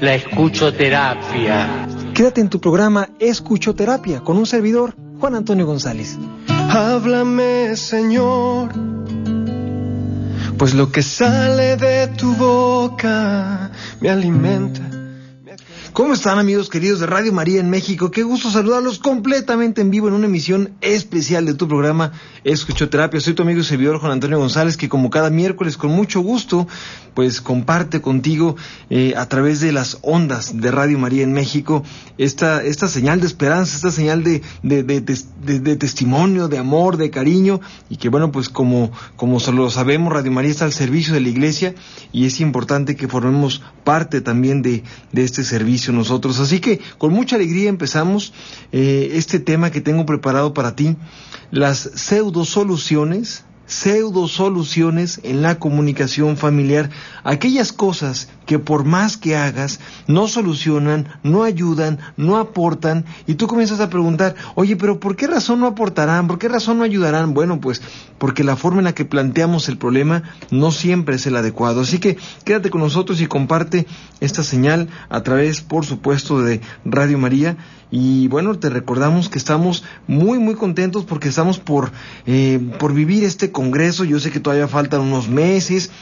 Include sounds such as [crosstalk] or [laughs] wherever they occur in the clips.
la escuchoterapia. Quédate en tu programa Escuchoterapia con un servidor, Juan Antonio González. Háblame, Señor, pues lo que sale de tu boca me alimenta ¿Cómo están amigos queridos de Radio María en México? Qué gusto saludarlos completamente en vivo en una emisión especial de tu programa Escuchoterapia. Soy tu amigo y servidor Juan Antonio González que como cada miércoles con mucho gusto pues comparte contigo eh, a través de las ondas de Radio María en México esta, esta señal de esperanza, esta señal de, de, de, testimonio, de amor, de cariño y que bueno pues como, como lo sabemos Radio María está al servicio de la iglesia y es importante que formemos parte también de, de este servicio nosotros. Así que con mucha alegría empezamos eh, este tema que tengo preparado para ti, las pseudo soluciones pseudo soluciones en la comunicación familiar, aquellas cosas que por más que hagas no solucionan, no ayudan, no aportan y tú comienzas a preguntar, oye, pero ¿por qué razón no aportarán? ¿Por qué razón no ayudarán? Bueno, pues porque la forma en la que planteamos el problema no siempre es el adecuado. Así que quédate con nosotros y comparte esta señal a través, por supuesto, de Radio María y bueno, te recordamos que estamos muy, muy contentos porque estamos por, eh, por vivir este congreso. Yo sé que todavía faltan unos meses,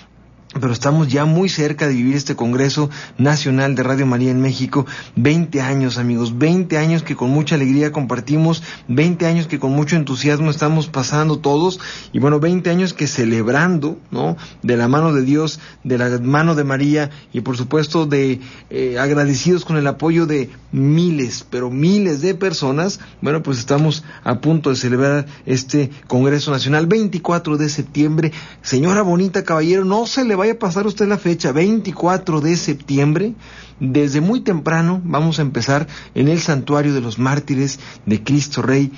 pero estamos ya muy cerca de vivir este Congreso Nacional de Radio María en México. 20 años, amigos, 20 años que con mucha alegría compartimos, 20 años que con mucho entusiasmo estamos pasando todos, y bueno, 20 años que celebrando, ¿no? De la mano de Dios, de la mano de María, y por supuesto de eh, agradecidos con el apoyo de miles, pero miles de personas, bueno, pues estamos a punto de celebrar este Congreso Nacional, 24 de septiembre. Señora Bonita Caballero, no se le vaya a pasar usted la fecha, 24 de septiembre, desde muy temprano vamos a empezar en el Santuario de los Mártires de Cristo Rey,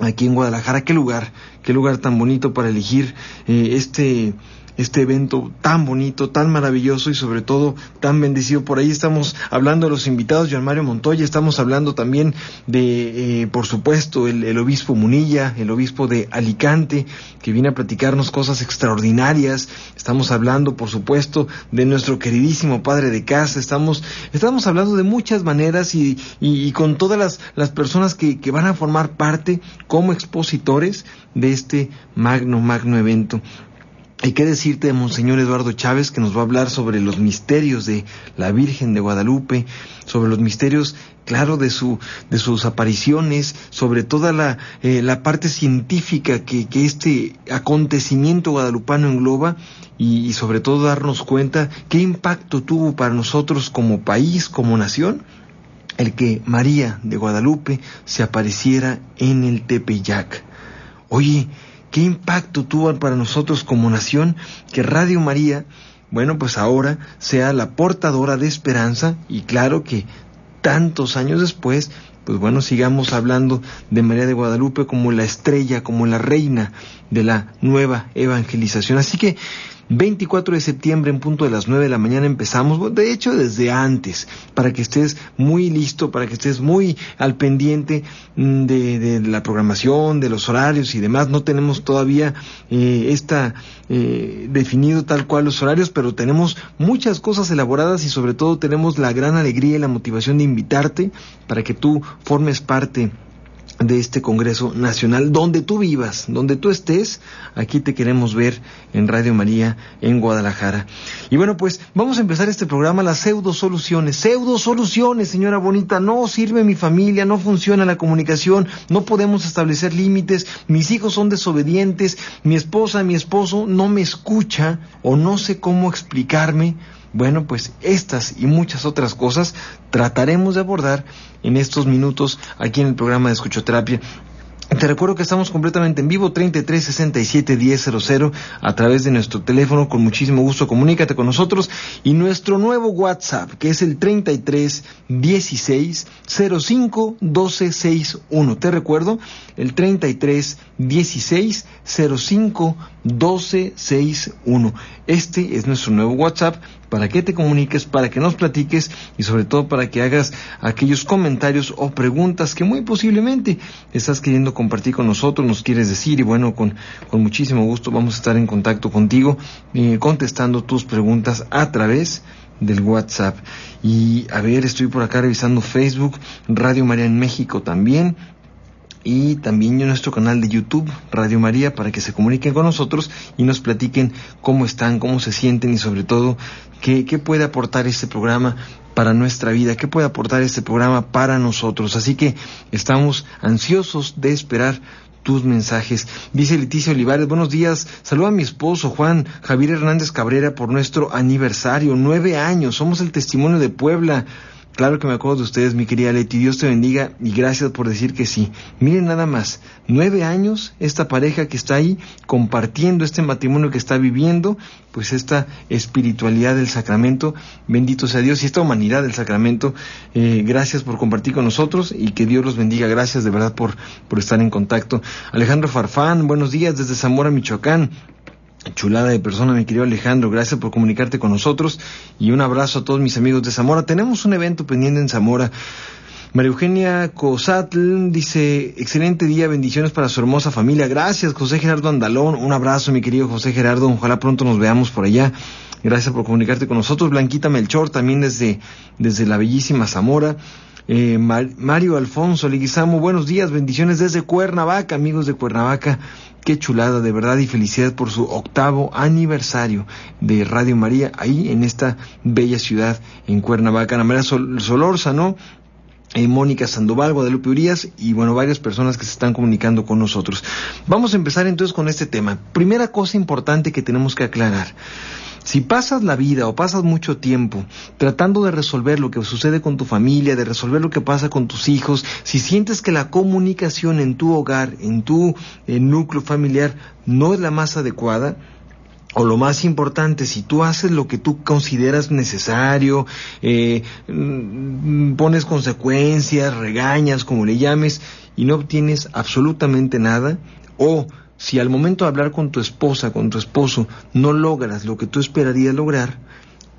aquí en Guadalajara. Qué lugar, qué lugar tan bonito para elegir eh, este este evento tan bonito, tan maravilloso y sobre todo tan bendecido. Por ahí estamos hablando de los invitados, Joan Mario Montoya, estamos hablando también de, eh, por supuesto, el, obispo Munilla, el obispo de Alicante, que viene a platicarnos cosas extraordinarias. Estamos hablando, por supuesto, de nuestro queridísimo padre de casa. Estamos, estamos hablando de muchas maneras y, y, con todas las, las personas que, que van a formar parte como expositores de este magno, magno evento. Hay que decirte de Monseñor Eduardo Chávez que nos va a hablar sobre los misterios de la Virgen de Guadalupe, sobre los misterios, claro, de su, de sus apariciones, sobre toda la, eh, la parte científica que, que, este acontecimiento guadalupano engloba y, y sobre todo darnos cuenta qué impacto tuvo para nosotros como país, como nación, el que María de Guadalupe se apareciera en el Tepeyac. Oye, qué impacto tuvo para nosotros como nación que Radio María, bueno, pues ahora sea la portadora de esperanza y claro que tantos años después, pues bueno, sigamos hablando de María de Guadalupe como la estrella, como la reina de la nueva evangelización. Así que 24 de septiembre en punto de las 9 de la mañana empezamos, de hecho desde antes, para que estés muy listo, para que estés muy al pendiente mm, de, la programación, de los horarios y demás. No tenemos todavía eh, esta eh, definido tal cual los horarios, pero tenemos muchas cosas elaboradas y sobre todo tenemos la gran alegría y la motivación de invitarte para que tú formes parte de este Congreso Nacional, donde tú vivas, donde tú estés, aquí te queremos ver en Radio María en Guadalajara. Y bueno, pues vamos a empezar este programa, las pseudo soluciones, pseudo soluciones, señora bonita, no sirve mi familia, no funciona la comunicación, no podemos establecer límites, mis hijos son desobedientes, mi esposa, mi esposo no me escucha o no sé cómo explicarme bueno, pues estas y muchas otras cosas trataremos de abordar en estos minutos aquí en el programa de escuchoterapia. Te recuerdo que estamos completamente en vivo, 33 67 1000 a través de nuestro teléfono. Con muchísimo gusto, comunícate con nosotros. Y nuestro nuevo WhatsApp, que es el 33 16 05 12 61. Te recuerdo, el 33 16 05 12 61. Este es nuestro nuevo WhatsApp para que te comuniques, para que nos platiques y sobre todo para que hagas aquellos comentarios o preguntas que muy posiblemente estás queriendo compartir con nosotros, nos quieres decir y bueno, con, con muchísimo gusto vamos a estar en contacto contigo eh, contestando tus preguntas a través del WhatsApp. Y a ver, estoy por acá revisando Facebook, Radio María en México también y también en nuestro canal de YouTube, Radio María, para que se comuniquen con nosotros y nos platiquen cómo están, cómo se sienten y sobre todo qué, qué puede aportar este programa para nuestra vida, qué puede aportar este programa para nosotros. Así que estamos ansiosos de esperar tus mensajes. Dice Leticia Olivares, buenos días, saluda a mi esposo Juan Javier Hernández Cabrera por nuestro aniversario, nueve años, somos el testimonio de Puebla. Claro que me acuerdo de ustedes, mi querida Leti. Dios te bendiga y gracias por decir que sí. Miren nada más, nueve años esta pareja que está ahí compartiendo este matrimonio que está viviendo, pues esta espiritualidad del sacramento. Bendito sea Dios y esta humanidad del sacramento. Eh, gracias por compartir con nosotros y que Dios los bendiga. Gracias de verdad por, por estar en contacto. Alejandro Farfán, buenos días desde Zamora, Michoacán. Chulada de persona, mi querido Alejandro, gracias por comunicarte con nosotros y un abrazo a todos mis amigos de Zamora. Tenemos un evento pendiente en Zamora. María Eugenia Cosatl dice, excelente día, bendiciones para su hermosa familia. Gracias, José Gerardo Andalón. Un abrazo, mi querido José Gerardo. Ojalá pronto nos veamos por allá. Gracias por comunicarte con nosotros. Blanquita Melchor, también desde, desde la bellísima Zamora. Eh, Mario Alfonso Leguizamo, buenos días, bendiciones desde Cuernavaca, amigos de Cuernavaca. Qué chulada, de verdad, y felicidad por su octavo aniversario de Radio María, ahí en esta bella ciudad, en Cuernavaca. Ana María Sol Solórzano, eh, Mónica Sandoval, Guadalupe Urias y bueno, varias personas que se están comunicando con nosotros. Vamos a empezar entonces con este tema. Primera cosa importante que tenemos que aclarar. Si pasas la vida o pasas mucho tiempo tratando de resolver lo que sucede con tu familia, de resolver lo que pasa con tus hijos, si sientes que la comunicación en tu hogar, en tu eh, núcleo familiar, no es la más adecuada, o lo más importante, si tú haces lo que tú consideras necesario, eh, mm, pones consecuencias, regañas, como le llames, y no obtienes absolutamente nada, o si al momento de hablar con tu esposa, con tu esposo, no logras lo que tú esperarías lograr,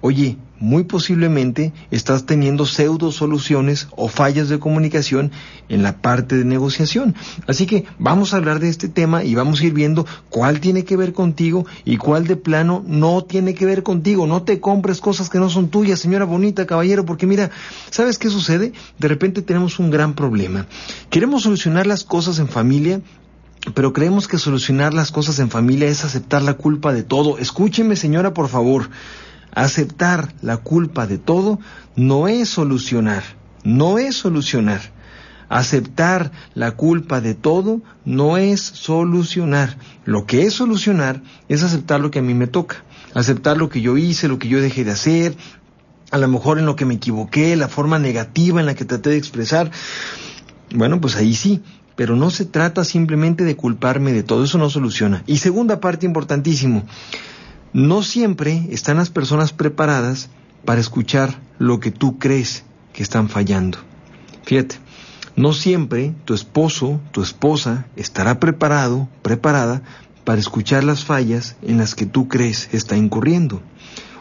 oye, muy posiblemente estás teniendo pseudo soluciones o fallas de comunicación en la parte de negociación. Así que vamos a hablar de este tema y vamos a ir viendo cuál tiene que ver contigo y cuál de plano no tiene que ver contigo. No te compres cosas que no son tuyas, señora bonita, caballero, porque mira, ¿sabes qué sucede? De repente tenemos un gran problema. Queremos solucionar las cosas en familia pero creemos que solucionar las cosas en familia es aceptar la culpa de todo. Escúcheme, señora, por favor. Aceptar la culpa de todo no es solucionar, no es solucionar. Aceptar la culpa de todo no es solucionar. Lo que es solucionar es aceptar lo que a mí me toca, aceptar lo que yo hice, lo que yo dejé de hacer, a lo mejor en lo que me equivoqué, la forma negativa en la que traté de expresar. Bueno, pues ahí sí, pero no se trata simplemente de culparme de todo, eso no soluciona. Y segunda parte importantísimo, no siempre están las personas preparadas para escuchar lo que tú crees que están fallando. Fíjate, no siempre tu esposo, tu esposa estará preparado, preparada para escuchar las fallas en las que tú crees está incurriendo,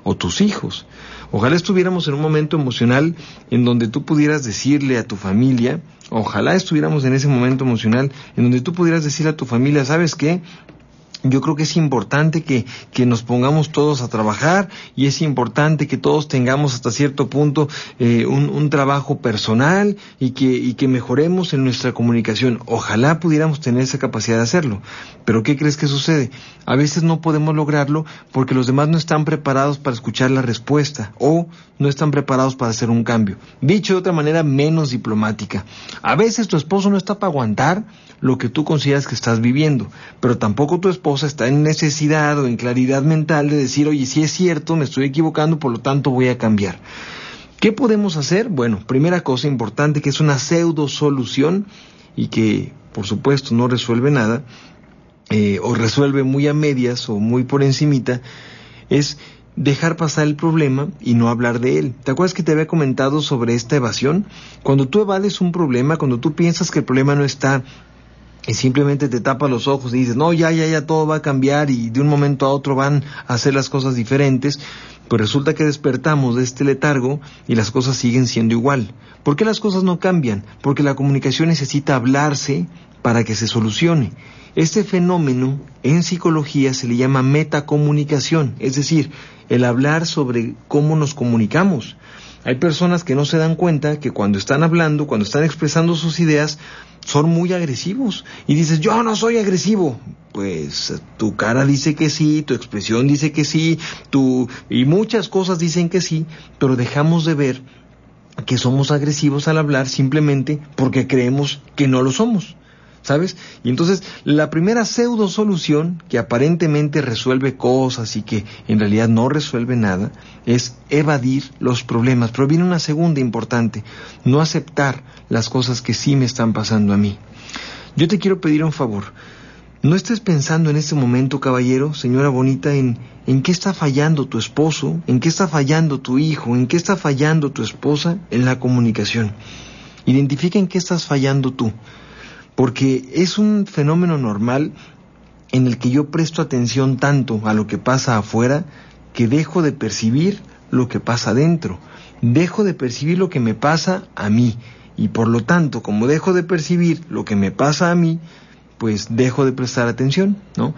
o tus hijos. Ojalá estuviéramos en un momento emocional en donde tú pudieras decirle a tu familia, ojalá estuviéramos en ese momento emocional en donde tú pudieras decir a tu familia, ¿sabes qué? Yo creo que es importante que, que, nos pongamos todos a trabajar y es importante que todos tengamos hasta cierto punto eh, un, un, trabajo personal y que, y que mejoremos en nuestra comunicación. Ojalá pudiéramos tener esa capacidad de hacerlo. Pero ¿qué crees que sucede? A veces no podemos lograrlo porque los demás no están preparados para escuchar la respuesta o no están preparados para hacer un cambio. Dicho de otra manera menos diplomática. A veces tu esposo no está para aguantar lo que tú consideras que estás viviendo, pero tampoco tu está en necesidad o en claridad mental de decir, oye, si es cierto, me estoy equivocando, por lo tanto voy a cambiar. ¿Qué podemos hacer? Bueno, primera cosa importante que es una pseudo solución y que por supuesto no resuelve nada, eh, o resuelve muy a medias o muy por encimita, es dejar pasar el problema y no hablar de él. ¿Te acuerdas que te había comentado sobre esta evasión? Cuando tú evades un problema, cuando tú piensas que el problema no está y simplemente te tapas los ojos y dices, no, ya, ya, ya todo va a cambiar y de un momento a otro van a hacer las cosas diferentes, pues resulta que despertamos de este letargo y las cosas siguen siendo igual. ¿Por qué las cosas no cambian? Porque la comunicación necesita hablarse para que se solucione. Este fenómeno en psicología se le llama metacomunicación, es decir, el hablar sobre cómo nos comunicamos. Hay personas que no se dan cuenta que cuando están hablando, cuando están expresando sus ideas, son muy agresivos. Y dices, yo no soy agresivo. Pues tu cara dice que sí, tu expresión dice que sí, tu... y muchas cosas dicen que sí, pero dejamos de ver que somos agresivos al hablar simplemente porque creemos que no lo somos. ¿Sabes? Y entonces la primera pseudo solución que aparentemente resuelve cosas y que en realidad no resuelve nada es evadir los problemas. Pero viene una segunda importante, no aceptar las cosas que sí me están pasando a mí. Yo te quiero pedir un favor. No estés pensando en este momento, caballero, señora bonita, en, en qué está fallando tu esposo, en qué está fallando tu hijo, en qué está fallando tu esposa en la comunicación. Identifica en qué estás fallando tú porque es un fenómeno normal en el que yo presto atención tanto a lo que pasa afuera que dejo de percibir lo que pasa adentro, dejo de percibir lo que me pasa a mí y por lo tanto, como dejo de percibir lo que me pasa a mí, pues dejo de prestar atención, ¿no?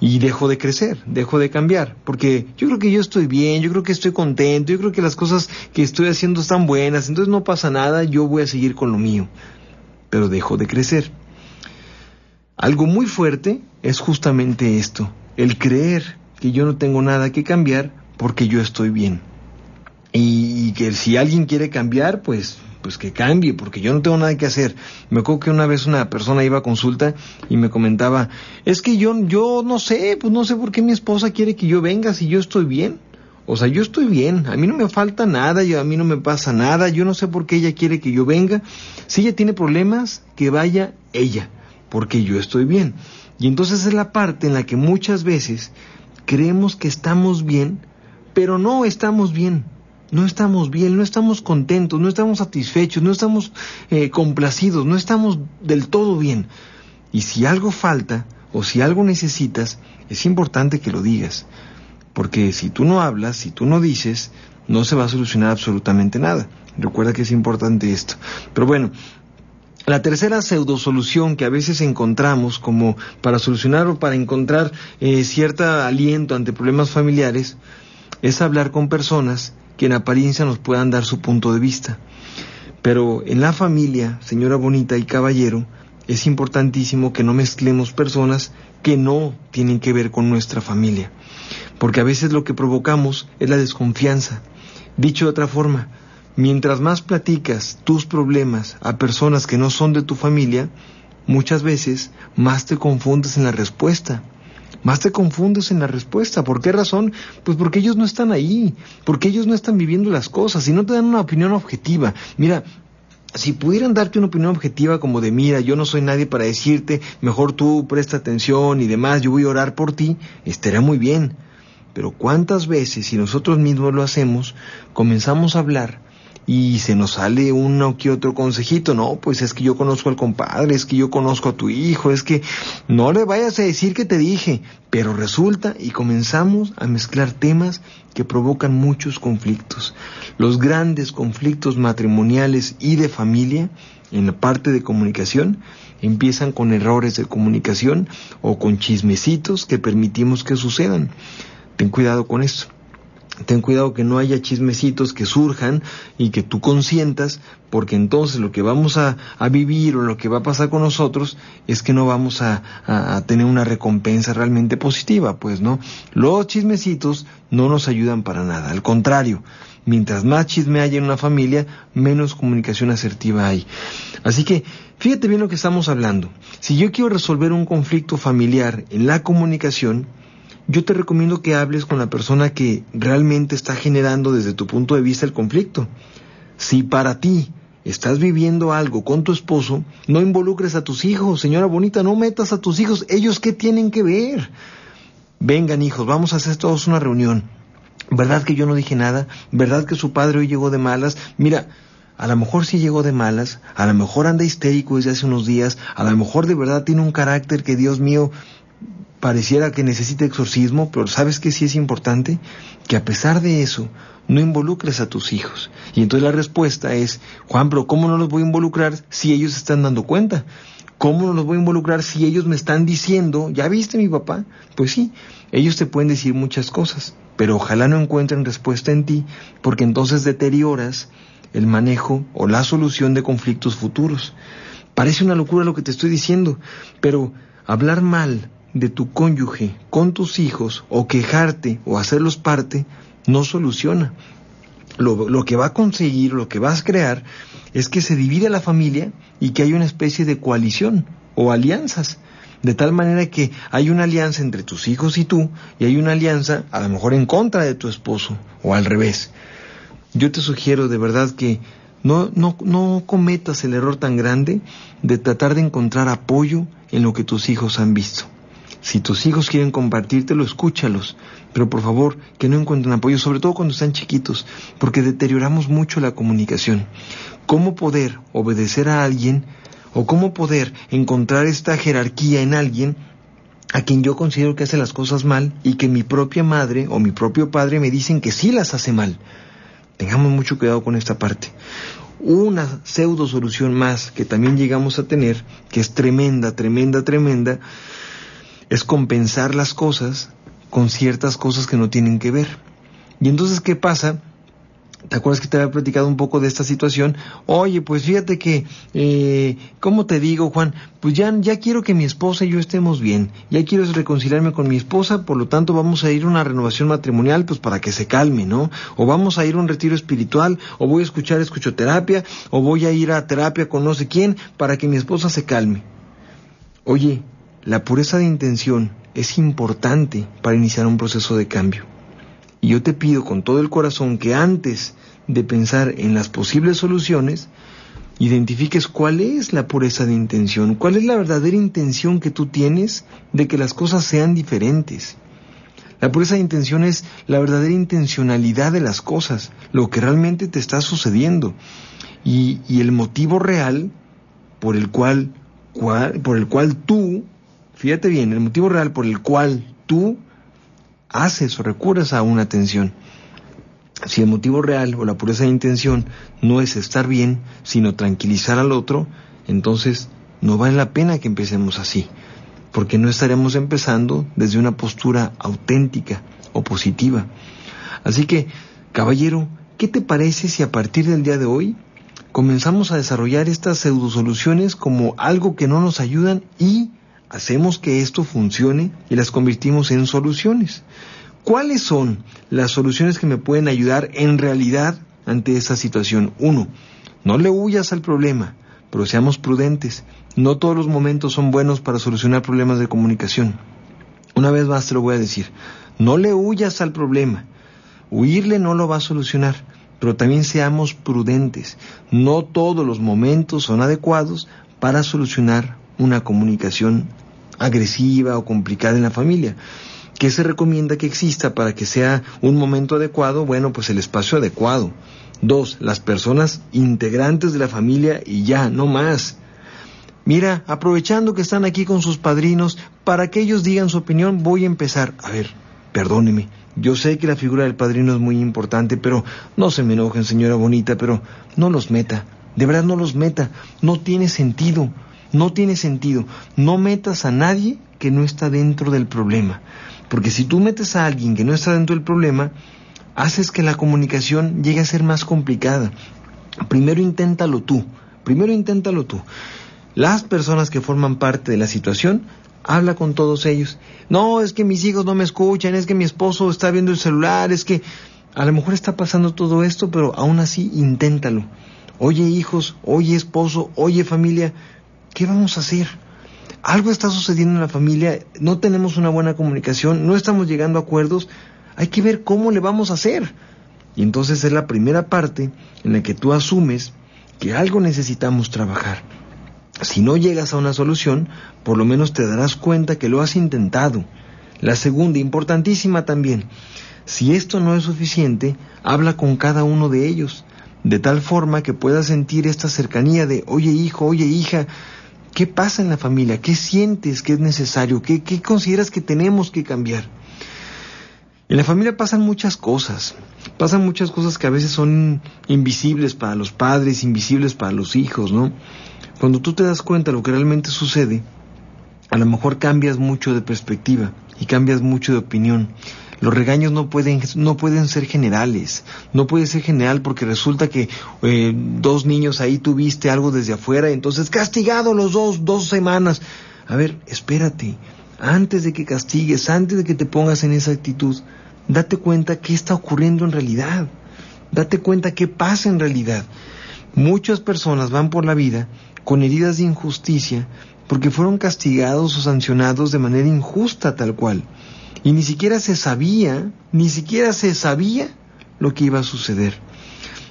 Y dejo de crecer, dejo de cambiar, porque yo creo que yo estoy bien, yo creo que estoy contento, yo creo que las cosas que estoy haciendo están buenas, entonces no pasa nada, yo voy a seguir con lo mío pero dejó de crecer. Algo muy fuerte es justamente esto, el creer que yo no tengo nada que cambiar porque yo estoy bien. Y, que si alguien quiere cambiar, pues pues que cambie, porque yo no tengo nada que hacer. Me acuerdo que una vez una persona iba a consulta y me comentaba, es que yo, yo no sé, pues no sé por qué mi esposa quiere que yo venga si yo estoy bien. O sea, yo estoy bien, a mí no me falta nada, yo, a mí no me pasa nada, yo no sé por qué ella quiere que yo venga. Si ella tiene problemas, que vaya ella, porque yo estoy bien. Y entonces es la parte en la que muchas veces creemos que estamos bien, pero no estamos bien. No estamos bien, no estamos contentos, no estamos satisfechos, no estamos eh, complacidos, no estamos del todo bien. Y si algo falta o si algo necesitas, es importante que lo digas. Porque si tú no hablas, si tú no dices, no se va a solucionar absolutamente nada. Recuerda que es importante esto. Pero bueno, la tercera pseudo solución que a veces encontramos como para solucionar o para encontrar eh, cierto aliento ante problemas familiares es hablar con personas que en apariencia nos puedan dar su punto de vista. Pero en la familia, señora bonita y caballero, es importantísimo que no mezclemos personas que no tienen que ver con nuestra familia porque a veces lo que provocamos es la desconfianza. Dicho de otra forma, mientras más platicas tus problemas a personas que no son de tu familia, muchas veces más te confundes en la respuesta. Más te confundes en la respuesta. ¿Por qué razón? Pues porque ellos no están ahí, porque ellos no están viviendo las cosas y no te dan una opinión objetiva. Mira, si pudieran darte una opinión objetiva como de, mira, yo no soy nadie para decirte, mejor tú presta atención y demás, yo voy a orar por ti, estaría muy bien. Pero cuántas veces, si nosotros mismos lo hacemos, comenzamos a hablar y se nos sale uno que otro consejito, no, pues es que yo conozco al compadre, es que yo conozco a tu hijo, es que no le vayas a decir que te dije, pero resulta y comenzamos a mezclar temas que provocan muchos conflictos. Los grandes conflictos matrimoniales y de familia en la parte de comunicación empiezan con errores de comunicación o con chismecitos que permitimos que sucedan. Ten cuidado con eso. Ten cuidado que no haya chismecitos que surjan y que tú consientas, porque entonces lo que vamos a, vivir o lo que va a pasar con nosotros es que no vamos a, a, tener una recompensa realmente positiva, pues no. Los chismecitos no nos ayudan para nada, al contrario, mientras más chisme haya en una familia, menos comunicación asertiva hay. Así que fíjate bien lo que estamos hablando. Si yo quiero resolver un conflicto familiar en la comunicación, yo te recomiendo que hables con la persona que realmente está generando desde tu punto de vista el conflicto. Si para ti estás viviendo algo con tu esposo, no involucres a tus hijos, señora bonita, no metas a tus hijos, ellos qué tienen que ver. Vengan hijos, vamos a hacer todos una reunión. ¿Verdad que yo no dije nada? ¿Verdad que su padre hoy llegó de malas? Mira, a lo mejor sí llegó de malas, a lo mejor anda histérico desde hace unos días, a lo mejor de verdad tiene un carácter que Dios mío pareciera que necesita exorcismo, pero ¿sabes que sí es importante? Que a pesar de eso, no involucres a tus hijos. Y entonces la respuesta es, Juan, pero ¿cómo no los voy a involucrar si ellos se están dando cuenta? ¿Cómo no los voy a involucrar si ellos me están diciendo, ya viste mi papá? Pues sí, ellos te pueden decir muchas cosas, pero ojalá no encuentren respuesta en ti, porque entonces deterioras el manejo o la solución de conflictos futuros. Parece una locura lo que te estoy diciendo, pero hablar mal de tu cónyuge con tus hijos o quejarte o hacerlos parte no soluciona. Lo, lo, que va a conseguir, lo que vas a crear, es que se divide la familia y que hay una especie de coalición o alianzas. De tal manera que hay una alianza entre tus hijos y tú y hay una alianza a lo mejor en contra de tu esposo o al revés. Yo te sugiero de verdad que no, no, no cometas el error tan grande de tratar de encontrar apoyo en lo que tus hijos han visto. Si tus hijos quieren compartírtelo, escúchalos, pero por favor que no encuentren apoyo, sobre todo cuando están chiquitos, porque deterioramos mucho la comunicación. ¿Cómo poder obedecer a alguien o cómo poder encontrar esta jerarquía en alguien a quien yo considero que hace las cosas mal y que mi propia madre o mi propio padre me dicen que sí las hace mal? Tengamos mucho cuidado con esta parte. Una pseudo solución más que también llegamos a tener, que es tremenda, tremenda, tremenda, es compensar las cosas con ciertas cosas que no tienen que ver. Y entonces, ¿qué pasa? ¿Te acuerdas que te había platicado un poco de esta situación? Oye, pues fíjate que, eh, ¿cómo te digo, Juan? Pues ya, ya quiero que mi esposa y yo estemos bien. Ya quiero reconciliarme con mi esposa, por lo tanto vamos a ir a una renovación matrimonial, pues para que se calme, ¿no? O vamos a ir a un retiro espiritual, o voy a escuchar escuchoterapia, o voy a ir a terapia con no sé quién, para que mi esposa se calme. Oye, la pureza de intención es importante para iniciar un proceso de cambio. Y yo te pido con todo el corazón que antes de pensar en las posibles soluciones, identifiques cuál es la pureza de intención, cuál es la verdadera intención que tú tienes de que las cosas sean diferentes. La pureza de intención es la verdadera intencionalidad de las cosas, lo que realmente te está sucediendo y, el motivo real por el cual, cual, por el cual tú, fíjate bien, el motivo real por el cual tú haces o recurres a una atención. Si el motivo real o la pureza de intención no es estar bien, sino tranquilizar al otro, entonces no vale la pena que empecemos así, porque no estaremos empezando desde una postura auténtica o positiva. Así que, caballero, ¿qué te parece si a partir del día de hoy comenzamos a desarrollar estas pseudosoluciones como algo que no nos ayudan y hacemos que esto funcione y las convertimos en soluciones. ¿Cuáles son las soluciones que me pueden ayudar en realidad ante esa situación? Uno, no le huyas al problema, pero seamos prudentes. No todos los momentos son buenos para solucionar problemas de comunicación. Una vez más te lo voy a decir, no le huyas al problema. Huirle no lo va a solucionar, pero también seamos prudentes. No todos los momentos son adecuados para solucionar una comunicación agresiva o complicada en la familia. ¿Qué se recomienda que exista para que sea un momento adecuado? Bueno, pues el espacio adecuado. Dos, las personas integrantes de la familia y ya, no más. Mira, aprovechando que están aquí con sus padrinos, para que ellos digan su opinión, voy a empezar. A ver, perdóneme, yo sé que la figura del padrino es muy importante, pero no se me enojen, señora bonita, pero no los meta. De verdad no los meta. No tiene sentido. No tiene sentido. No metas a nadie que no está dentro del problema. Porque si tú metes a alguien que no está dentro del problema, haces que la comunicación llegue a ser más complicada. Primero inténtalo tú. Primero inténtalo tú. Las personas que forman parte de la situación, habla con todos ellos. No, es que mis hijos no me escuchan, es que mi esposo está viendo el celular, es que a lo mejor está pasando todo esto, pero aún así inténtalo. Oye hijos, oye esposo, oye familia, ¿qué vamos a hacer? Algo está sucediendo en la familia, no tenemos una buena comunicación, no estamos llegando a acuerdos, hay que ver cómo le vamos a hacer. Y entonces es la primera parte en la que tú asumes que algo necesitamos trabajar. Si no llegas a una solución, por lo menos te darás cuenta que lo has intentado. La segunda, importantísima también, si esto no es suficiente, habla con cada uno de ellos, de tal forma que puedas sentir esta cercanía de, oye hijo, oye hija, ¿qué pasa en la familia? ¿Qué sientes que es necesario? ¿Qué, qué consideras que tenemos que cambiar? En la familia pasan muchas cosas, pasan muchas cosas que a veces son invisibles para los padres, invisibles para los hijos, ¿no? Cuando tú te das cuenta de lo que realmente sucede, a lo mejor cambias mucho de perspectiva y cambias mucho de opinión. Los regaños no pueden, no pueden ser generales. No puede ser general porque resulta que eh, dos niños ahí tuviste algo desde afuera, entonces castigado los dos, dos semanas. A ver, espérate. Antes de que castigues, antes de que te pongas en esa actitud, date cuenta qué está ocurriendo en realidad. Date cuenta qué pasa en realidad. Muchas personas van por la vida con heridas de injusticia porque fueron castigados o sancionados de manera injusta tal cual. Y ni siquiera se sabía, ni siquiera se sabía lo que iba a suceder.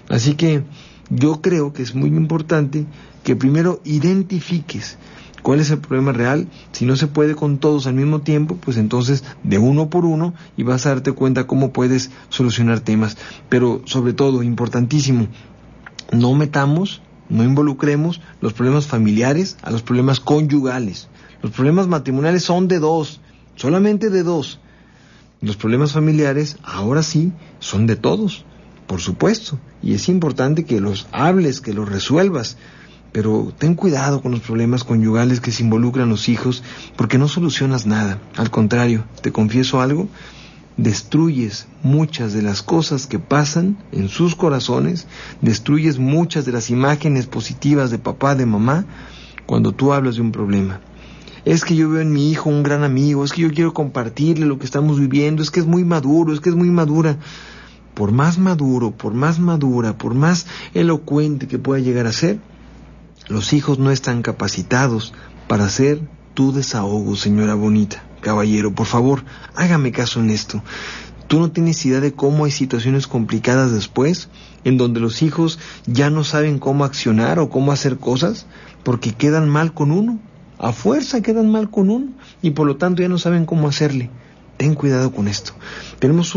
Así que yo creo que es muy importante que primero identifiques cuál es el problema real. Si no se puede con todos al mismo tiempo, pues entonces de uno por uno y vas a darte cuenta cómo puedes solucionar temas. Pero sobre todo, importantísimo, no metamos, no involucremos los problemas familiares a los problemas conyugales. Los problemas matrimoniales son de dos solamente de dos. Los problemas familiares, ahora sí, son de todos, por supuesto, y es importante que los hables, que los resuelvas, pero ten cuidado con los problemas conyugales que se involucran los hijos, porque no solucionas nada. Al contrario, te confieso algo, destruyes muchas de las cosas que pasan en sus corazones, destruyes muchas de las imágenes positivas de papá, de mamá, cuando tú hablas de un problema es que yo veo en mi hijo un gran amigo, es que yo quiero compartirle lo que estamos viviendo, es que es muy maduro, es que es muy madura. Por más maduro, por más madura, por más elocuente que pueda llegar a ser, los hijos no están capacitados para hacer tu desahogo, señora bonita. Caballero, por favor, hágame caso en esto. Tú no tienes idea de cómo hay situaciones complicadas después, en donde los hijos ya no saben cómo accionar o cómo hacer cosas, porque quedan mal con uno a fuerza quedan mal con uno y por lo tanto ya no saben cómo hacerle. Ten cuidado con esto. Tenemos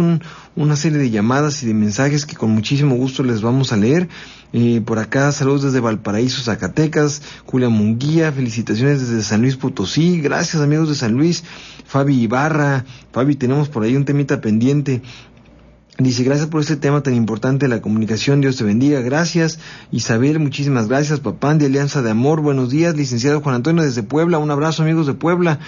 una serie de llamadas y de mensajes que con muchísimo gusto les vamos a leer. Eh, por acá, saludos desde Valparaíso, Zacatecas. Julia Munguía, felicitaciones desde San Luis Potosí. Gracias amigos de San Luis. Fabi Ibarra. Fabi, tenemos por ahí un temita pendiente. Dice, gracias por este tema tan importante, la comunicación, Dios te bendiga, gracias. Isabel, muchísimas gracias. Papán de Alianza de Amor, buenos días. Licenciado Juan Antonio desde Puebla, un abrazo amigos de Puebla.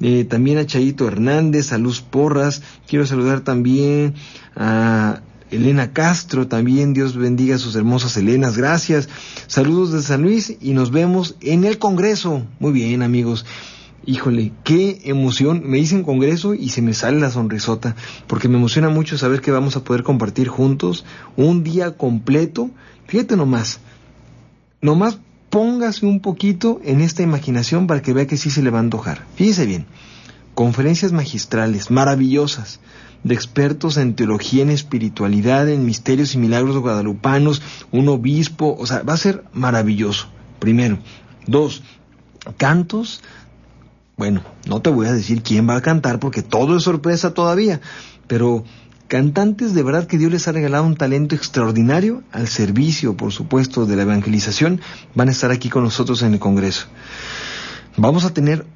Eh, también a Chayito Hernández, a Luz Porras. Quiero saludar también a Elena Castro, también Dios bendiga a sus hermosas Helenas, gracias. Saludos de San Luis y nos vemos en el Congreso. Muy bien amigos. Híjole, qué emoción. Me dicen congreso y se me sale la sonrisota, porque me emociona mucho saber que vamos a poder compartir juntos un día completo. Fíjate nomás, nomás póngase un poquito en esta imaginación para que vea que sí se le va a antojar. Fíjese bien, conferencias magistrales maravillosas de expertos en teología, en espiritualidad, en misterios y milagros guadalupanos, un obispo, o sea, va a ser maravilloso, primero. Dos, cantos bueno, no te voy a decir quién va a cantar porque todo es sorpresa todavía, pero cantantes de verdad que Dios les ha regalado un talento extraordinario al servicio, por supuesto, de la evangelización, van a estar aquí con nosotros en el Congreso. Vamos a tener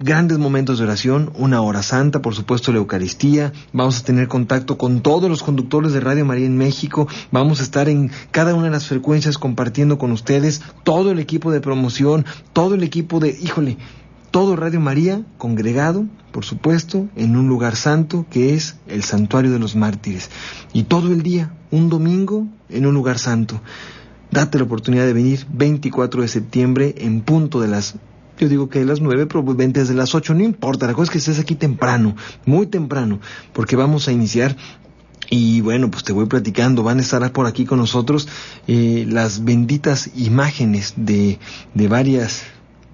grandes momentos de oración, una hora santa, por supuesto la Eucaristía, vamos a tener contacto con todos los conductores de Radio María en México, vamos a estar en cada una de las frecuencias compartiendo con ustedes, todo el equipo de promoción, todo el equipo de, híjole, todo Radio María congregado, por supuesto, en un lugar santo que es el santuario de los mártires. Y todo el día, un domingo, en un lugar santo. Date la oportunidad de venir 24 de septiembre en punto de las yo digo que de las nueve, pero pues desde las ocho, no importa, la cosa es que estés aquí temprano, muy temprano, porque vamos a iniciar y bueno, pues te voy platicando, van a estar por aquí con nosotros eh, las benditas imágenes de, de varias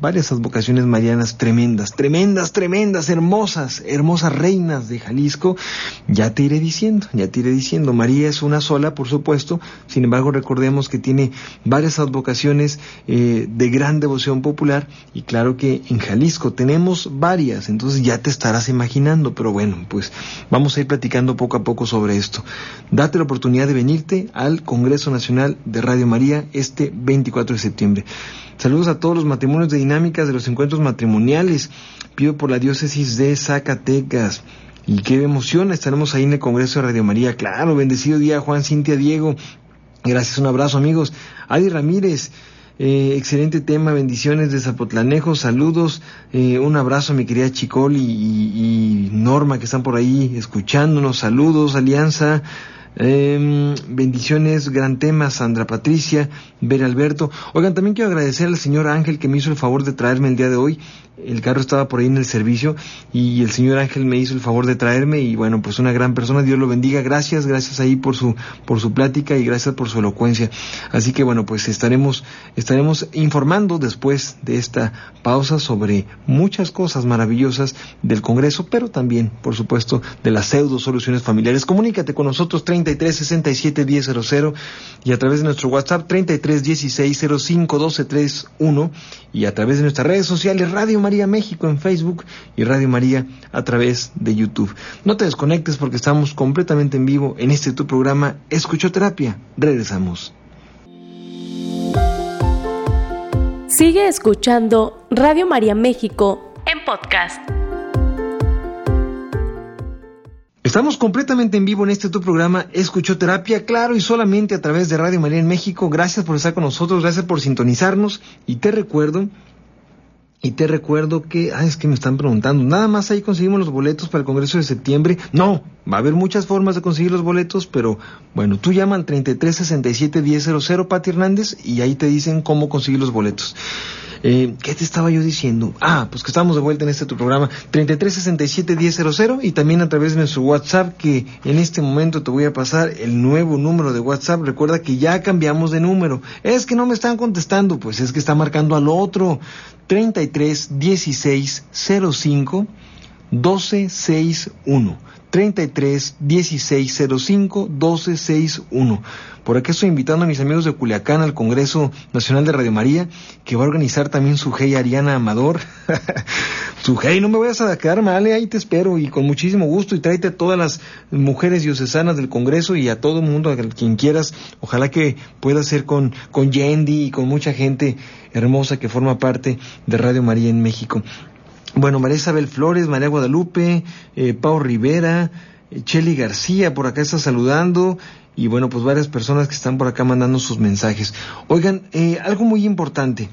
varias advocaciones marianas tremendas, tremendas, tremendas, hermosas, hermosas reinas de Jalisco. Ya te iré diciendo, ya te iré diciendo. María es una sola, por supuesto, sin embargo recordemos que tiene varias advocaciones eh, de gran devoción popular y claro que en Jalisco tenemos varias, entonces ya te estarás imaginando, pero bueno, pues vamos a ir platicando poco a poco sobre esto. Date la oportunidad de venirte al Congreso Nacional de Radio María este 24 de septiembre. Saludos a todos los matrimonios de dinámicas de los encuentros matrimoniales. Pido por la diócesis de Zacatecas. Y qué emoción, estaremos ahí en el Congreso de Radio María. Claro, bendecido día Juan Cintia Diego. Gracias, un abrazo amigos. Adi Ramírez, eh, excelente tema, bendiciones de Zapotlanejo, saludos, eh, un abrazo mi querida Chicol y, Norma que están por ahí escuchándonos, saludos, Alianza, eh, bendiciones, gran tema, Sandra Patricia, Ver Alberto. Oigan, también quiero agradecer al señor Ángel que me hizo el favor de traerme el día de hoy el carro estaba por ahí en el servicio y el señor Ángel me hizo el favor de traerme y bueno, pues una gran persona, Dios lo bendiga, gracias, gracias ahí por su, por su plática y gracias por su elocuencia. Así que bueno, pues estaremos, estaremos informando después de esta pausa sobre muchas cosas maravillosas del Congreso, pero también, por supuesto, de las pseudo soluciones familiares. Comunícate con nosotros 33 67 1000 y a través de nuestro WhatsApp 33 16 05 12 31 y a través de nuestras redes sociales Radio María México en Facebook y Radio María a través de YouTube. No te desconectes porque estamos completamente en vivo en este tu programa Escuchoterapia. Regresamos. Sigue escuchando Radio María México en podcast. Estamos completamente en vivo en este tu programa Escuchoterapia, claro, y solamente a través de Radio María en México. Gracias por estar con nosotros, gracias por sintonizarnos y te recuerdo y te recuerdo que, ah, es que me están preguntando, nada más ahí conseguimos los boletos para el Congreso de septiembre. No, va a haber muchas formas de conseguir los boletos, pero bueno, tú llama al 3367-1000, Pati Hernández, y ahí te dicen cómo conseguir los boletos. Eh, ¿Qué te estaba yo diciendo? Ah, pues que estamos de vuelta en este tu programa 3367-1000 y también a través de nuestro WhatsApp que en este momento te voy a pasar el nuevo número de WhatsApp. Recuerda que ya cambiamos de número. Es que no me están contestando, pues es que está marcando al otro 33 16 05 12 61. 33 16 05 12 61. Por aquí estoy invitando a mis amigos de Culiacán al Congreso Nacional de Radio María, que va a organizar también su hey Ariana Amador. [laughs] su hey, no me vayas a quedar mal, eh, ahí te espero y con muchísimo gusto y tráete a todas las mujeres diocesanas del Congreso y a todo el mundo, a quien quieras. Ojalá que pueda ser con, con Yendi y con mucha gente hermosa que forma parte de Radio María en México. Bueno, María Isabel Flores, María Guadalupe, eh, Pau Rivera, eh, Cheli García por acá está saludando y bueno, pues varias personas que están por acá mandando sus mensajes. Oigan, eh, algo muy importante.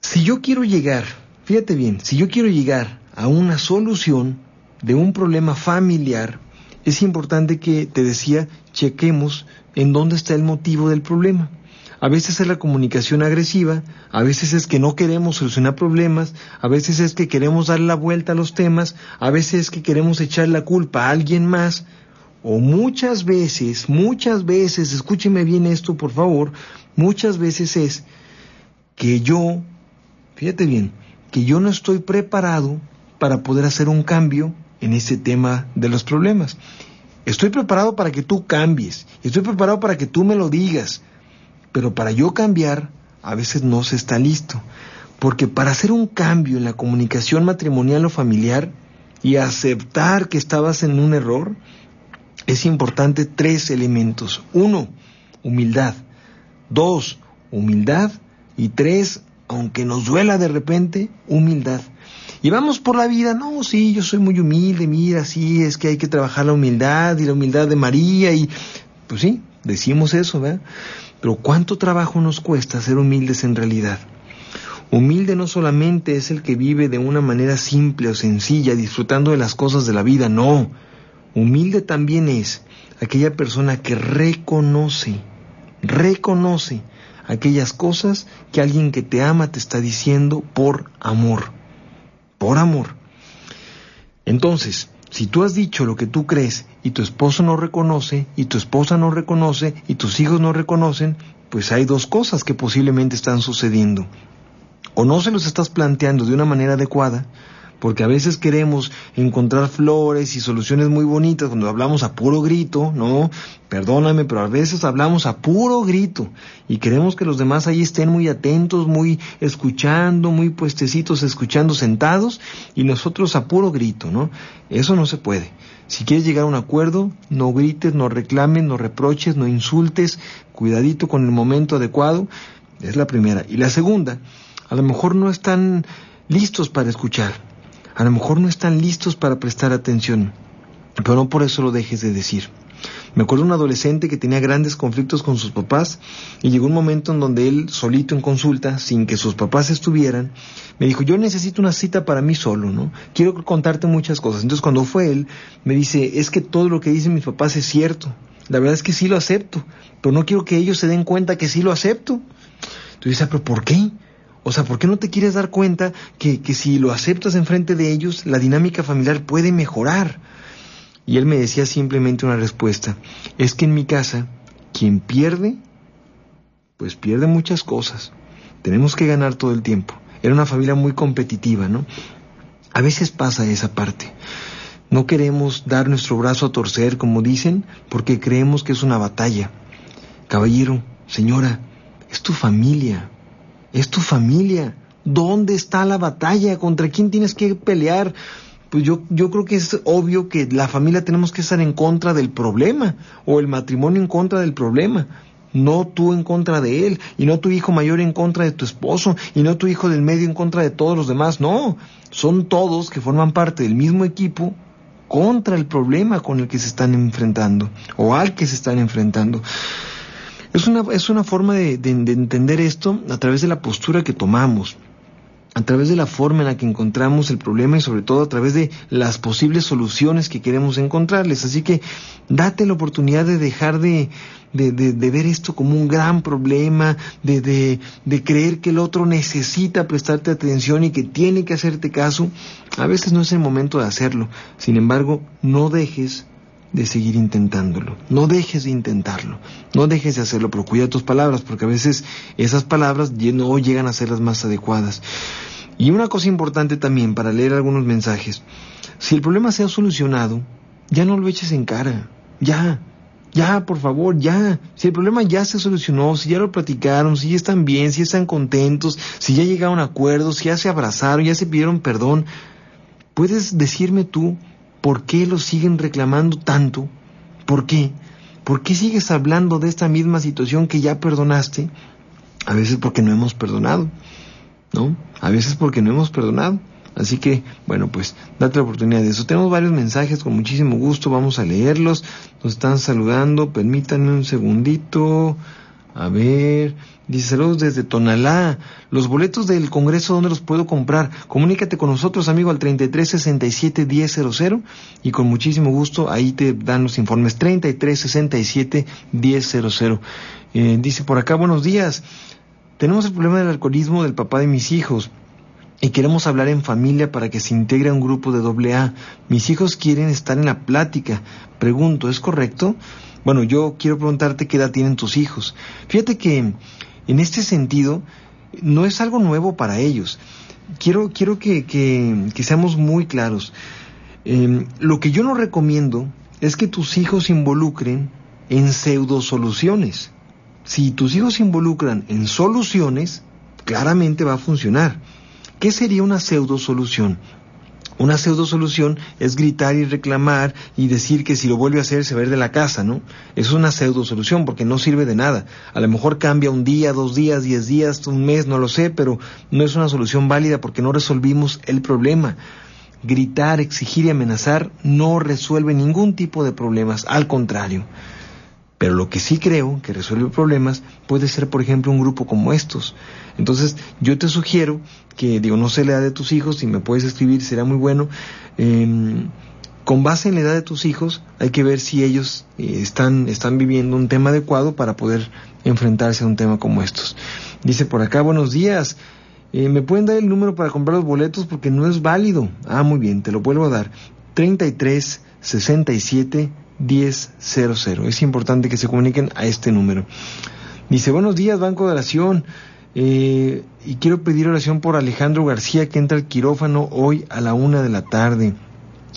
Si yo quiero llegar, fíjate bien, si yo quiero llegar a una solución de un problema familiar, es importante que, te decía, chequemos en dónde está el motivo del problema. A veces es la comunicación agresiva, a veces es que no queremos solucionar problemas, a veces es que queremos dar la vuelta a los temas, a veces es que queremos echar la culpa a alguien más, o muchas veces, muchas veces, escúcheme bien esto por favor, muchas veces es que yo, fíjate bien, que yo no estoy preparado para poder hacer un cambio en ese tema de los problemas. Estoy preparado para que tú cambies, estoy preparado para que tú me lo digas, pero para yo cambiar a veces no se está listo, porque para hacer un cambio en la comunicación matrimonial o familiar y aceptar que estabas en un error, es importante tres elementos. Uno, humildad. Dos, humildad. Y tres, aunque nos duela de repente, humildad. Y vamos por la vida, no, sí, yo soy muy humilde, mira, sí, es que hay que trabajar la humildad y la humildad de María y, pues sí, decimos eso, ¿verdad? Pero ¿cuánto trabajo nos cuesta ser humildes en realidad? Humilde no solamente es el que vive de una manera simple o sencilla, disfrutando de las cosas de la vida, no. Humilde también es aquella persona que reconoce, reconoce aquellas cosas que alguien que te ama te está diciendo por amor, por amor. Entonces, si tú has dicho lo que tú crees y tu esposo no reconoce, y tu esposa no reconoce, y tus hijos no reconocen, pues hay dos cosas que posiblemente están sucediendo. o no se los estás planteando de una manera adecuada, porque a veces queremos encontrar flores y soluciones muy bonitas cuando hablamos a puro grito, ¿no? Perdóname, pero a veces hablamos a puro grito y queremos que los demás ahí estén muy atentos, muy escuchando, muy puestecitos, escuchando sentados y nosotros a puro grito, ¿no? Eso no se puede. Si quieres llegar a un acuerdo, no grites, no reclames, no reproches, no insultes, cuidadito con el momento adecuado, es la primera. Y la segunda, a lo mejor no están listos para escuchar a lo mejor no están listos para prestar atención, pero no por eso lo dejes de decir. Me acuerdo de un adolescente que tenía grandes conflictos con sus papás y llegó un momento en donde él, solito en consulta, sin que sus papás estuvieran, me dijo, yo necesito una cita para mí solo, ¿no? Quiero contarte muchas cosas. Entonces cuando fue él, me dice, es que todo lo que dicen mis papás es cierto. La verdad es que sí lo acepto, pero no quiero que ellos se den cuenta que sí lo acepto. Entonces, ah, pero ¿por qué? O sea, ¿por qué no te quieres dar cuenta que, que si lo aceptas enfrente de ellos, la dinámica familiar puede mejorar? Y él me decía simplemente una respuesta. Es que en mi casa, quien pierde, pues pierde muchas cosas. Tenemos que ganar todo el tiempo. Era una familia muy competitiva, ¿no? A veces pasa esa parte. No queremos dar nuestro brazo a torcer, como dicen, porque creemos que es una batalla. Caballero, señora, es tu familia es tu familia. ¿Dónde está la batalla? ¿Contra quién tienes que pelear? Pues yo, yo creo que es obvio que la familia tenemos que estar en contra del problema, o el matrimonio en contra del problema, no tú en contra de él, y no tu hijo mayor en contra de tu esposo, y no tu hijo del medio en contra de todos los demás, no, son todos que forman parte del mismo equipo contra el problema con el que se están enfrentando, o al que se están enfrentando. Es una, es una forma de, entender esto a través de la postura que tomamos, a través de la forma en la que encontramos el problema y sobre todo a través de las posibles soluciones que queremos encontrarles. Así que date la oportunidad de dejar de, de, de, ver esto como un gran problema, de, de, de creer que el otro necesita prestarte atención y que tiene que hacerte caso. A veces no es el momento de hacerlo. Sin embargo, no dejes de seguir intentándolo. No dejes de intentarlo. No dejes de hacerlo, pero cuida tus palabras, porque a veces esas palabras no llegan a ser las más adecuadas. Y una cosa importante también para leer algunos mensajes. Si el problema se ha solucionado, ya no lo eches en cara. Ya. Ya, por favor, ya. Si el problema ya se solucionó, si ya lo platicaron, si ya están bien, si están contentos, si ya llegaron a acuerdos, si ya se abrazaron, ya se pidieron perdón, puedes decirme tú ¿Por qué lo siguen reclamando tanto? ¿Por qué? ¿Por qué sigues hablando de esta misma situación que ya perdonaste? A veces porque no hemos perdonado, ¿no? A veces porque no hemos perdonado. Así que, bueno, pues date la oportunidad de eso. Tenemos varios mensajes con muchísimo gusto, vamos a leerlos. Nos están saludando, permítanme un segundito. A ver, dice saludos desde Tonalá. Los boletos del Congreso, ¿dónde los puedo comprar? Comunícate con nosotros, amigo, al 3367 1000 y con muchísimo gusto ahí te dan los informes. 3367 1000. Eh, dice por acá, buenos días. Tenemos el problema del alcoholismo del papá de mis hijos y queremos hablar en familia para que se integre a un grupo de doble A. Mis hijos quieren estar en la plática. Pregunto, ¿es correcto? Bueno, yo quiero preguntarte qué edad tienen tus hijos. Fíjate que en este sentido no es algo nuevo para ellos. Quiero, quiero que, que, seamos muy claros. Em, lo que yo no recomiendo es que tus hijos se involucren en pseudo soluciones. Si tus hijos se involucran en soluciones, claramente va a funcionar. ¿Qué sería una pseudo solución? Una pseudo solución es gritar y reclamar y decir que si lo vuelve a hacer se va a ir de la casa, ¿no? Es una pseudo solución porque no sirve de nada. A lo mejor cambia un día, dos días, diez días, un mes, no lo sé, pero no es una solución válida porque no resolvimos el problema. Gritar, exigir y amenazar no resuelve ningún tipo de problemas, al contrario. Pero lo que sí creo que resuelve problemas puede ser, por ejemplo, un grupo como estos. Entonces, yo te sugiero que, digo, no sé la edad de tus hijos, si me puedes escribir, será muy bueno. Em, con base en la edad de tus hijos, hay que ver si ellos eh, están, están viviendo un tema adecuado para poder enfrentarse a un tema como estos. Dice por acá, buenos días. Eh, ¿Me pueden dar el número para comprar los boletos? Porque no es válido. Ah, muy bien, te lo vuelvo a dar. 33 67 1000. Es importante que se comuniquen a este número. Dice, buenos días, Banco de Oración. Eh, y quiero pedir oración por Alejandro García que entra al quirófano hoy a la una de la tarde.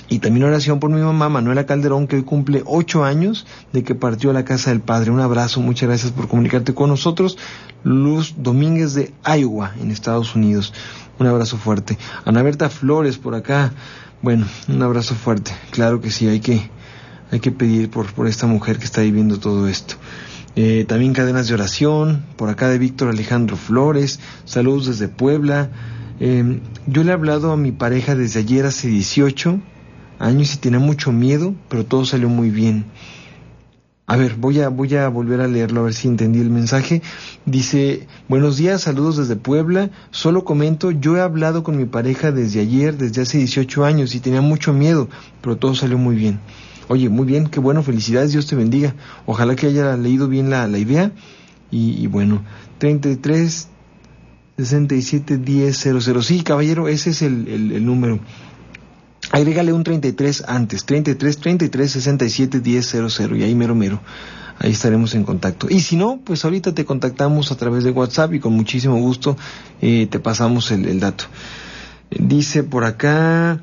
Y también oración por mi mamá Manuela Calderón que hoy cumple ocho años de que partió a la casa del Padre. Un abrazo, muchas gracias por comunicarte con nosotros. Luz Domínguez de Iowa, en Estados Unidos. Un abrazo fuerte. Ana Berta Flores por acá. Bueno, un abrazo fuerte. Claro que sí, hay que, hay que pedir por, por esta mujer que está viviendo todo esto. Eh, también cadenas de oración, por acá de Víctor Alejandro Flores, saludos desde Puebla. Eh, yo le he hablado a mi pareja desde ayer hace 18 años y tenía mucho miedo, pero todo salió muy bien. A ver, voy a, voy a volver a leerlo a ver si entendí el mensaje. Dice, buenos días, saludos desde Puebla. Solo comento, yo he hablado con mi pareja desde ayer, desde hace 18 años y tenía mucho miedo, pero todo salió muy bien. Oye, muy bien, qué bueno, felicidades, Dios te bendiga. Ojalá que haya leído bien la, idea. Y, y, bueno, 33 67 10 00. Sí, caballero, ese es el, número. Agrégale un 33 antes, 33 33 67 10 00 y ahí mero mero. Ahí estaremos en contacto. Y si no, pues ahorita te contactamos a través de WhatsApp y con muchísimo gusto eh, te pasamos el dato. Dice por acá,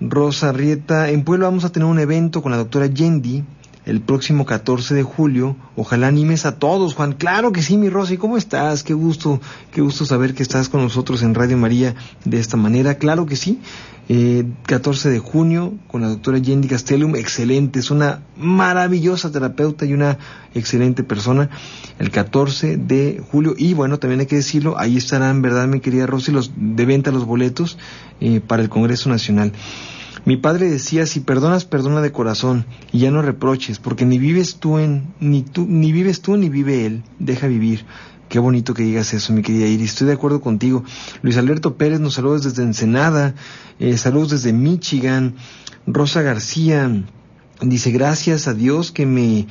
Rosa Rieta, en Puebla vamos a tener un evento con la doctora Yendi el próximo 14 de julio. Ojalá animes a todos, Juan. Claro que sí, mi Rosy. ¿Cómo estás? Qué gusto, qué gusto saber que estás con nosotros en Radio María de esta manera. Claro que sí. Eh, 14 de junio con la doctora Yendi Castellum, excelente, es una maravillosa terapeuta y una excelente persona. El 14 de julio, y bueno, también hay que decirlo, ahí estarán, ¿verdad, mi querida Rosy, los de venta los boletos eh, para el Congreso Nacional. Mi padre decía, si perdonas, perdona de corazón y ya no reproches, porque ni vives tú en, ni tú, ni vives tú ni vive él, deja vivir. Qué bonito que digas eso, mi querida Iris. Estoy de acuerdo contigo. Luis Alberto Pérez nos saluda desde Ensenada. Eh, saludos desde Michigan. Rosa García dice, gracias a Dios que me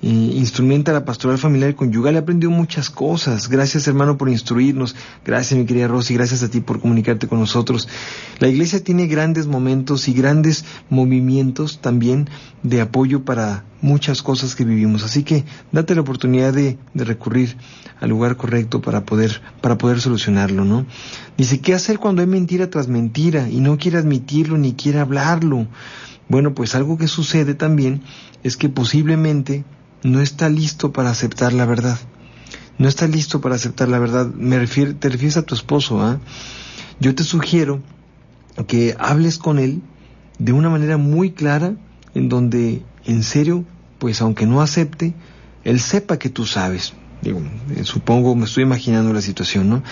eh, instrumenta la pastoral familiar y conyugal. He aprendido muchas cosas. Gracias, hermano, por instruirnos. Gracias, mi querida Rosy. Gracias a ti por comunicarte con nosotros. La iglesia tiene grandes momentos y grandes movimientos también de apoyo para muchas cosas que vivimos. Así que date la oportunidad de, de recurrir al lugar correcto para poder, para poder solucionarlo, ¿no? Dice, ¿qué hacer cuando hay mentira tras mentira y no quiere admitirlo ni quiere hablarlo? Bueno, pues algo que sucede también es que posiblemente no está listo para aceptar la verdad. No está listo para aceptar la verdad. Me refiero, te refieres a tu esposo, ¿ah? Yo te sugiero que hables con él de una manera muy clara, en donde, en serio, pues aunque no acepte, él sepa que tú sabes. Digo, eh, supongo, me estoy imaginando la situación, ¿no?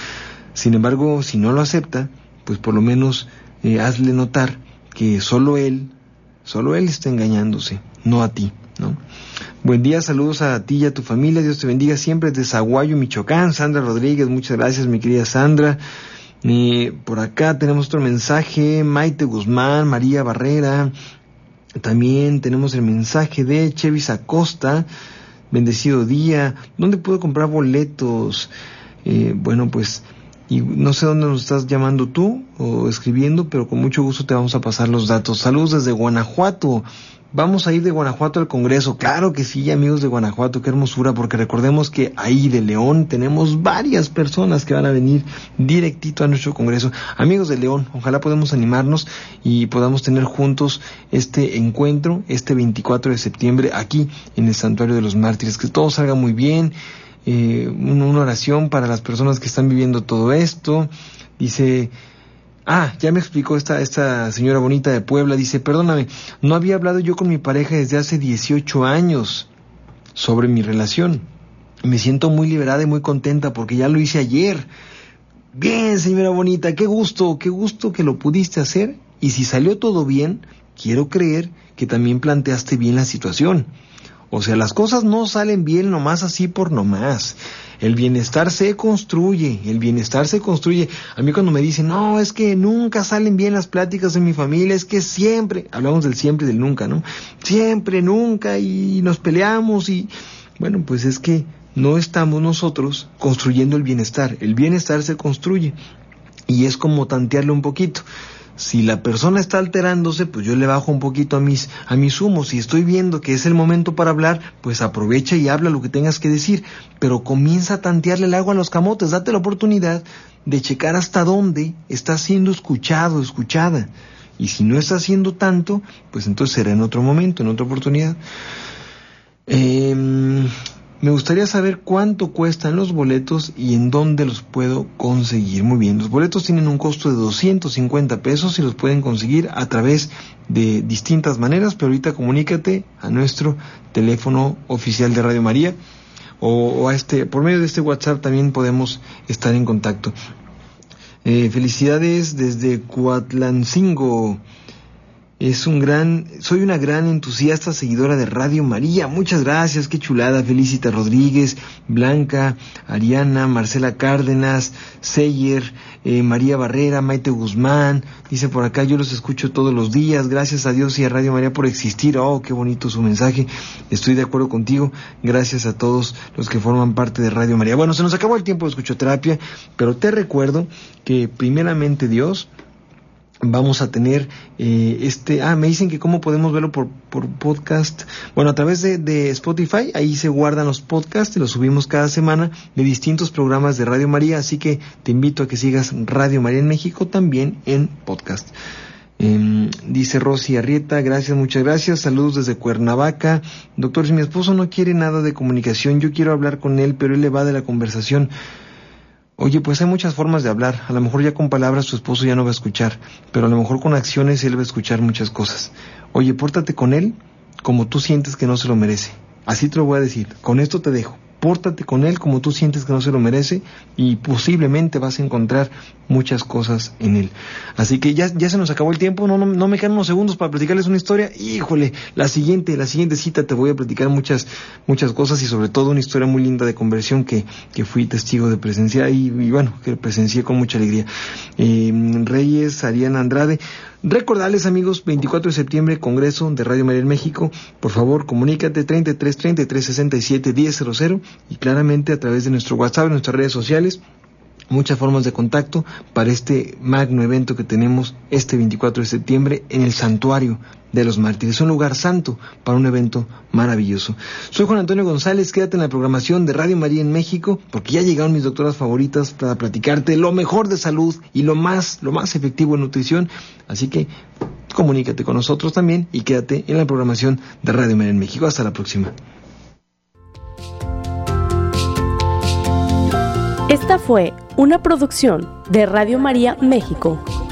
Sin embargo, si no lo acepta, pues por lo menos eh, hazle notar que solo él, solo él está engañándose, no a ti, ¿no? Buen día, saludos a ti y a tu familia. Dios te bendiga siempre desde Zaguayo, Michoacán. Sandra Rodríguez, muchas gracias, mi querida Sandra. Y por acá tenemos otro mensaje. Maite Guzmán, María Barrera. También tenemos el mensaje de Chevis Acosta. Bendecido día. ¿Dónde puedo comprar boletos? Eh, bueno, pues y no sé dónde nos estás llamando tú o escribiendo, pero con mucho gusto te vamos a pasar los datos. Saludos desde Guanajuato. Vamos a ir de Guanajuato al Congreso. Claro que sí, amigos de Guanajuato, qué hermosura, porque recordemos que ahí de León tenemos varias personas que van a venir directito a nuestro Congreso. Amigos de León, ojalá podamos animarnos y podamos tener juntos este encuentro este 24 de septiembre aquí en el Santuario de los Mártires. Que todo salga muy bien. Eh, una oración para las personas que están viviendo todo esto. Dice, Ah, ya me explicó esta, esta señora bonita de Puebla. Dice, perdóname, no había hablado yo con mi pareja desde hace 18 años sobre mi relación. Me siento muy liberada y muy contenta porque ya lo hice ayer. Bien, señora bonita, qué gusto, qué gusto que lo pudiste hacer. Y si salió todo bien, quiero creer que también planteaste bien la situación. O sea, las cosas no salen bien nomás así por nomás. El bienestar se construye, el bienestar se construye. A mí cuando me dicen, no, es que nunca salen bien las pláticas en mi familia, es que siempre, hablamos del siempre y del nunca, ¿no? Siempre, nunca, y nos peleamos y, bueno, pues es que no estamos nosotros construyendo el bienestar. El bienestar se construye y es como tantearlo un poquito. Si la persona está alterándose, pues yo le bajo un poquito a mis, a mis humos. Si estoy viendo que es el momento para hablar, pues aprovecha y habla lo que tengas que decir. Pero comienza a tantearle el agua a los camotes. Date la oportunidad de checar hasta dónde está siendo escuchado, escuchada. Y si no está haciendo tanto, pues entonces será en otro momento, en otra oportunidad. Eh, me gustaría saber cuánto cuestan los boletos y en dónde los puedo conseguir. Muy bien, los boletos tienen un costo de 250 pesos y los pueden conseguir a través de distintas maneras, pero ahorita comunícate a nuestro teléfono oficial de Radio María o, a este, por medio de este WhatsApp también podemos estar en contacto. Eh, felicidades desde Cuatlancingo. Es un gran, soy una gran entusiasta seguidora de Radio María. Muchas gracias, qué chulada. Felicita Rodríguez, Blanca, Ariana, Marcela Cárdenas, Seyer, eh, María Barrera, Maite Guzmán. Dice por acá, yo los escucho todos los días. Gracias a Dios y a Radio María por existir. Oh, qué bonito su mensaje. Estoy de acuerdo contigo. Gracias a todos los que forman parte de Radio María. Bueno, se nos acabó el tiempo de escuchoterapia, pero te recuerdo que primeramente Dios vamos a tener eh, este ah me dicen que cómo podemos verlo por, por podcast bueno a través de, de, Spotify ahí se guardan los podcasts y los subimos cada semana de distintos programas de Radio María así que te invito a que sigas Radio María en México también en podcast eh, dice Rosy Arrieta, gracias, muchas gracias, saludos desde Cuernavaca. Doctor, si mi esposo no quiere nada de comunicación, yo quiero hablar con él, pero él le va de la conversación. Oye, pues hay muchas formas de hablar. A lo mejor ya con palabras tu esposo ya no va a escuchar, pero a lo mejor con acciones él va a escuchar muchas cosas. Oye, pórtate con él como tú sientes que no se lo merece. Así te lo voy a decir. Con esto te dejo pórtate con él como tú sientes que no se lo merece y posiblemente vas a encontrar muchas cosas en él. Así que ya, ya se nos acabó el tiempo, no, no, me quedan unos segundos para platicarles una historia. Híjole, la siguiente, la siguiente cita te voy a platicar muchas, muchas cosas y sobre todo una historia muy linda de conversión que, que fui testigo de presenciar y, bueno, que presencié con mucha alegría. Eh, Reyes, Ariana Andrade, Recordarles amigos, 24 de septiembre, Congreso de Radio María en México. Por favor, comunícate 33 33 67 100 y claramente a través de nuestro WhatsApp, nuestras redes sociales, muchas formas de contacto para este magno evento que tenemos este 24 de septiembre en el Santuario de los Mártires, un lugar santo para un evento maravilloso. Soy Juan Antonio González, quédate en la programación de Radio María en México, porque ya llegaron mis doctoras favoritas para platicarte lo mejor de salud y lo más, lo más efectivo en nutrición, así que comunícate con nosotros también y quédate en la programación de Radio María en México. Hasta la próxima. Esta fue una producción de Radio María México.